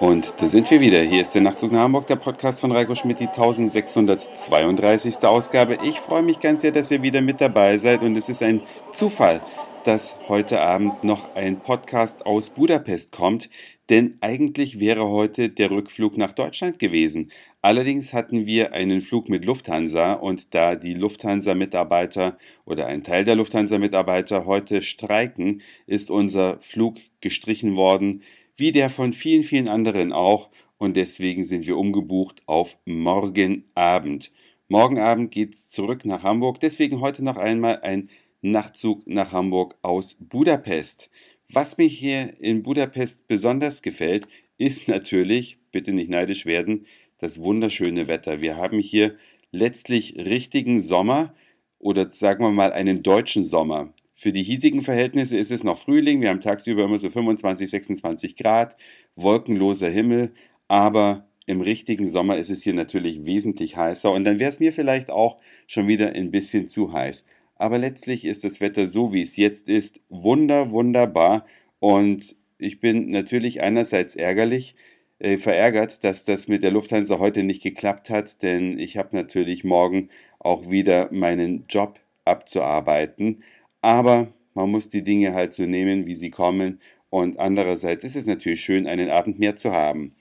Und da sind wir wieder. Hier ist der Nachtzug nach Hamburg, der Podcast von Reiko Schmidt, die 1632. Ausgabe. Ich freue mich ganz sehr, dass ihr wieder mit dabei seid und es ist ein Zufall, dass heute Abend noch ein Podcast aus Budapest kommt, denn eigentlich wäre heute der Rückflug nach Deutschland gewesen. Allerdings hatten wir einen Flug mit Lufthansa und da die Lufthansa-Mitarbeiter oder ein Teil der Lufthansa-Mitarbeiter heute streiken, ist unser Flug gestrichen worden wie der von vielen, vielen anderen auch. Und deswegen sind wir umgebucht auf morgen Abend. Morgen Abend geht es zurück nach Hamburg. Deswegen heute noch einmal ein Nachtzug nach Hamburg aus Budapest. Was mir hier in Budapest besonders gefällt, ist natürlich, bitte nicht neidisch werden, das wunderschöne Wetter. Wir haben hier letztlich richtigen Sommer oder sagen wir mal einen deutschen Sommer. Für die hiesigen Verhältnisse ist es noch Frühling. Wir haben tagsüber immer so 25, 26 Grad, wolkenloser Himmel, aber im richtigen Sommer ist es hier natürlich wesentlich heißer und dann wäre es mir vielleicht auch schon wieder ein bisschen zu heiß. Aber letztlich ist das Wetter so, wie es jetzt ist, wunder, wunderbar und ich bin natürlich einerseits ärgerlich, äh, verärgert, dass das mit der Lufthansa heute nicht geklappt hat, denn ich habe natürlich morgen auch wieder meinen Job abzuarbeiten. Aber man muss die Dinge halt so nehmen, wie sie kommen. Und andererseits ist es natürlich schön, einen Abend mehr zu haben.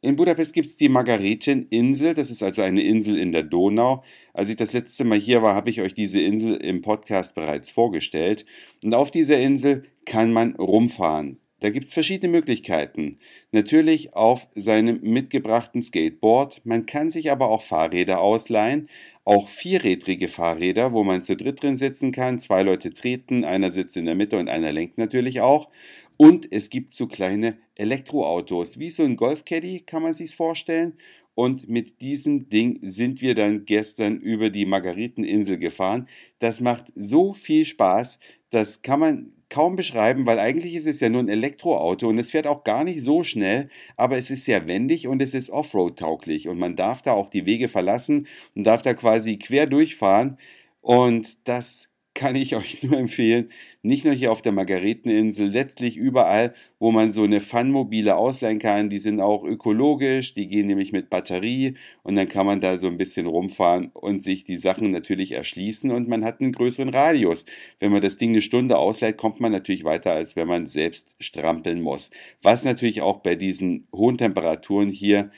In Budapest gibt es die Margareteninsel, das ist also eine Insel in der Donau. Als ich das letzte Mal hier war, habe ich euch diese Insel im Podcast bereits vorgestellt. Und auf dieser Insel kann man rumfahren. Da gibt es verschiedene Möglichkeiten. Natürlich auf seinem mitgebrachten Skateboard. Man kann sich aber auch Fahrräder ausleihen. Auch vierrädrige Fahrräder, wo man zu dritt drin sitzen kann. Zwei Leute treten, einer sitzt in der Mitte und einer lenkt natürlich auch. Und es gibt so kleine Elektroautos, wie so ein Golfcaddy, kann man sich vorstellen. Und mit diesem Ding sind wir dann gestern über die Margareteninsel gefahren. Das macht so viel Spaß, das kann man kaum beschreiben, weil eigentlich ist es ja nur ein Elektroauto und es fährt auch gar nicht so schnell, aber es ist sehr wendig und es ist Offroad-tauglich und man darf da auch die Wege verlassen und darf da quasi quer durchfahren und das kann ich euch nur empfehlen. Nicht nur hier auf der Margareteninsel, letztlich überall, wo man so eine Funmobile ausleihen kann. Die sind auch ökologisch, die gehen nämlich mit Batterie und dann kann man da so ein bisschen rumfahren und sich die Sachen natürlich erschließen und man hat einen größeren Radius. Wenn man das Ding eine Stunde ausleiht, kommt man natürlich weiter, als wenn man selbst strampeln muss. Was natürlich auch bei diesen hohen Temperaturen hier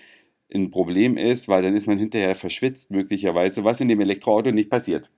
ein Problem ist, weil dann ist man hinterher verschwitzt möglicherweise, was in dem Elektroauto nicht passiert.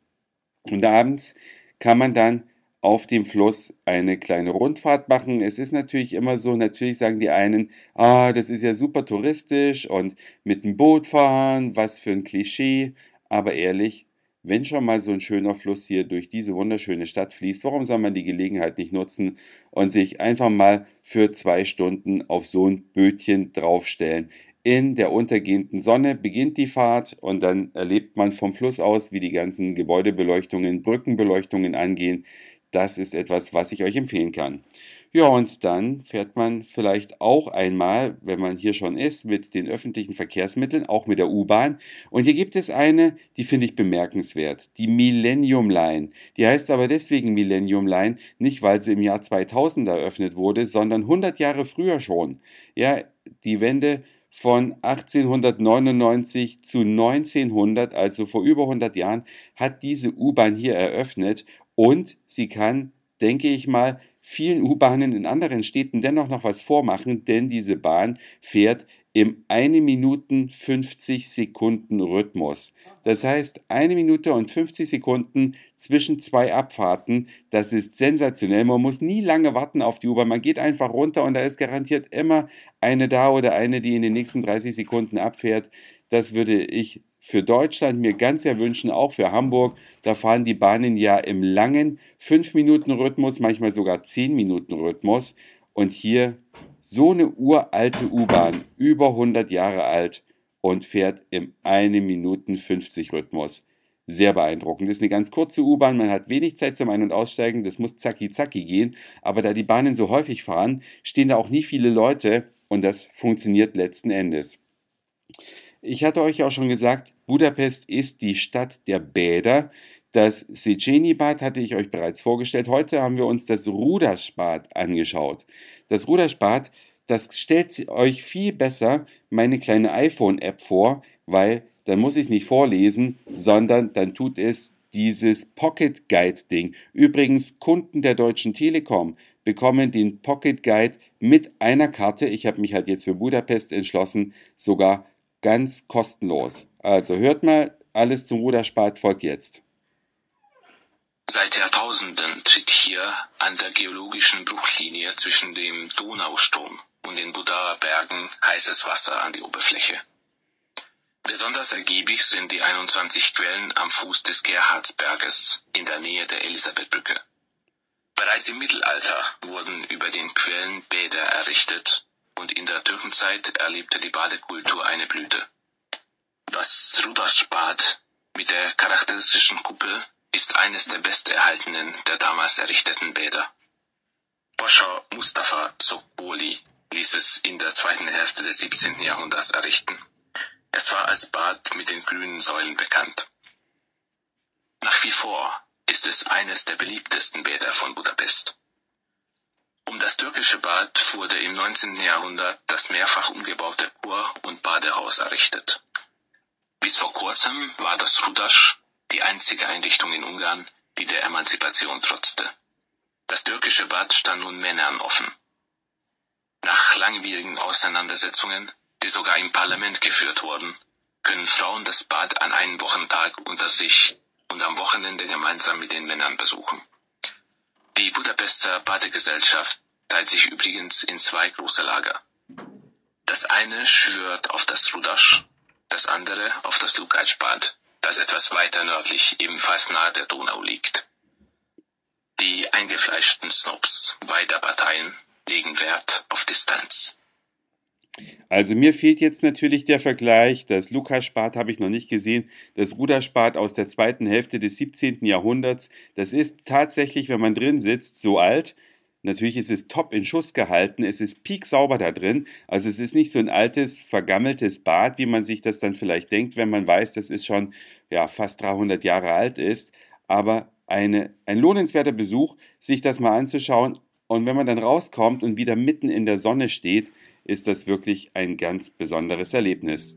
Und abends kann man dann auf dem Fluss eine kleine Rundfahrt machen. Es ist natürlich immer so, natürlich sagen die einen, ah, das ist ja super touristisch und mit dem Boot fahren, was für ein Klischee. Aber ehrlich, wenn schon mal so ein schöner Fluss hier durch diese wunderschöne Stadt fließt, warum soll man die Gelegenheit nicht nutzen und sich einfach mal für zwei Stunden auf so ein Bötchen draufstellen? In der untergehenden Sonne beginnt die Fahrt und dann erlebt man vom Fluss aus, wie die ganzen Gebäudebeleuchtungen, Brückenbeleuchtungen angehen. Das ist etwas, was ich euch empfehlen kann. Ja, und dann fährt man vielleicht auch einmal, wenn man hier schon ist, mit den öffentlichen Verkehrsmitteln, auch mit der U-Bahn. Und hier gibt es eine, die finde ich bemerkenswert, die Millennium Line. Die heißt aber deswegen Millennium Line, nicht weil sie im Jahr 2000 eröffnet wurde, sondern 100 Jahre früher schon. Ja, die Wende von 1899 zu 1900, also vor über 100 Jahren, hat diese U-Bahn hier eröffnet. Und sie kann, denke ich mal, vielen U-Bahnen in anderen Städten dennoch noch was vormachen, denn diese Bahn fährt im 1 Minuten 50 Sekunden Rhythmus. Das heißt, eine Minute und 50 Sekunden zwischen zwei Abfahrten, das ist sensationell. Man muss nie lange warten auf die U-Bahn. Man geht einfach runter und da ist garantiert immer eine da oder eine, die in den nächsten 30 Sekunden abfährt. Das würde ich für Deutschland mir ganz sehr wünschen, auch für Hamburg. Da fahren die Bahnen ja im langen 5-Minuten-Rhythmus, manchmal sogar 10-Minuten-Rhythmus. Und hier so eine uralte U-Bahn, über 100 Jahre alt und fährt im 1 Minuten 50 Rhythmus. Sehr beeindruckend. Das ist eine ganz kurze U-Bahn, man hat wenig Zeit zum Ein- und Aussteigen, das muss zacki zacki gehen, aber da die Bahnen so häufig fahren, stehen da auch nie viele Leute und das funktioniert letzten Endes. Ich hatte euch auch schon gesagt, Budapest ist die Stadt der Bäder. Das Szechenyi-Bad hatte ich euch bereits vorgestellt. Heute haben wir uns das Rudersbad angeschaut. Das Rudersbad, das stellt euch viel besser meine kleine iPhone-App vor, weil dann muss ich es nicht vorlesen, sondern dann tut es dieses Pocket Guide Ding. Übrigens, Kunden der Deutschen Telekom bekommen den Pocket Guide mit einer Karte. Ich habe mich halt jetzt für Budapest entschlossen, sogar ganz kostenlos. Also hört mal, alles zum Ruderspat folgt jetzt. Seit Jahrtausenden tritt hier an der geologischen Bruchlinie zwischen dem Donaustrom und den Budaer Bergen heißes Wasser an die Oberfläche. Besonders ergiebig sind die 21 Quellen am Fuß des Gerhardsberges in der Nähe der Elisabethbrücke. Bereits im Mittelalter wurden über den Quellen Bäder errichtet und in der Türkenzeit erlebte die Badekultur eine Blüte. Das Rudersbad mit der charakteristischen Kuppel ist eines der besterhaltenen der damals errichteten Bäder. Pascha Mustafa Sokboli ließ es in der zweiten Hälfte des 17. Jahrhunderts errichten. Es war als Bad mit den grünen Säulen bekannt. Nach wie vor ist es eines der beliebtesten Bäder von Budapest. Um das türkische Bad wurde im 19. Jahrhundert das mehrfach umgebaute Kur- und Badehaus errichtet. Bis vor kurzem war das Rudasch die einzige Einrichtung in Ungarn, die der Emanzipation trotzte. Das türkische Bad stand nun Männern offen. Nach langwierigen Auseinandersetzungen, die sogar im Parlament geführt wurden, können Frauen das Bad an einem Wochentag unter sich und am Wochenende gemeinsam mit den Männern besuchen. Die Budapester Badegesellschaft teilt sich übrigens in zwei große Lager. Das eine schwört auf das Rudasch, das andere auf das Lukácsbad, das etwas weiter nördlich ebenfalls nahe der Donau liegt. Die eingefleischten Snobs beider Parteien legen Wert auf Distanz. Also mir fehlt jetzt natürlich der Vergleich. Das Lukas-Spat habe ich noch nicht gesehen. Das Ruderspat aus der zweiten Hälfte des 17. Jahrhunderts. Das ist tatsächlich, wenn man drin sitzt, so alt. Natürlich ist es top in Schuss gehalten. Es ist pieksauber da drin. Also es ist nicht so ein altes, vergammeltes Bad, wie man sich das dann vielleicht denkt, wenn man weiß, dass es schon ja, fast 300 Jahre alt ist. Aber eine, ein lohnenswerter Besuch, sich das mal anzuschauen. Und wenn man dann rauskommt und wieder mitten in der Sonne steht, ist das wirklich ein ganz besonderes Erlebnis.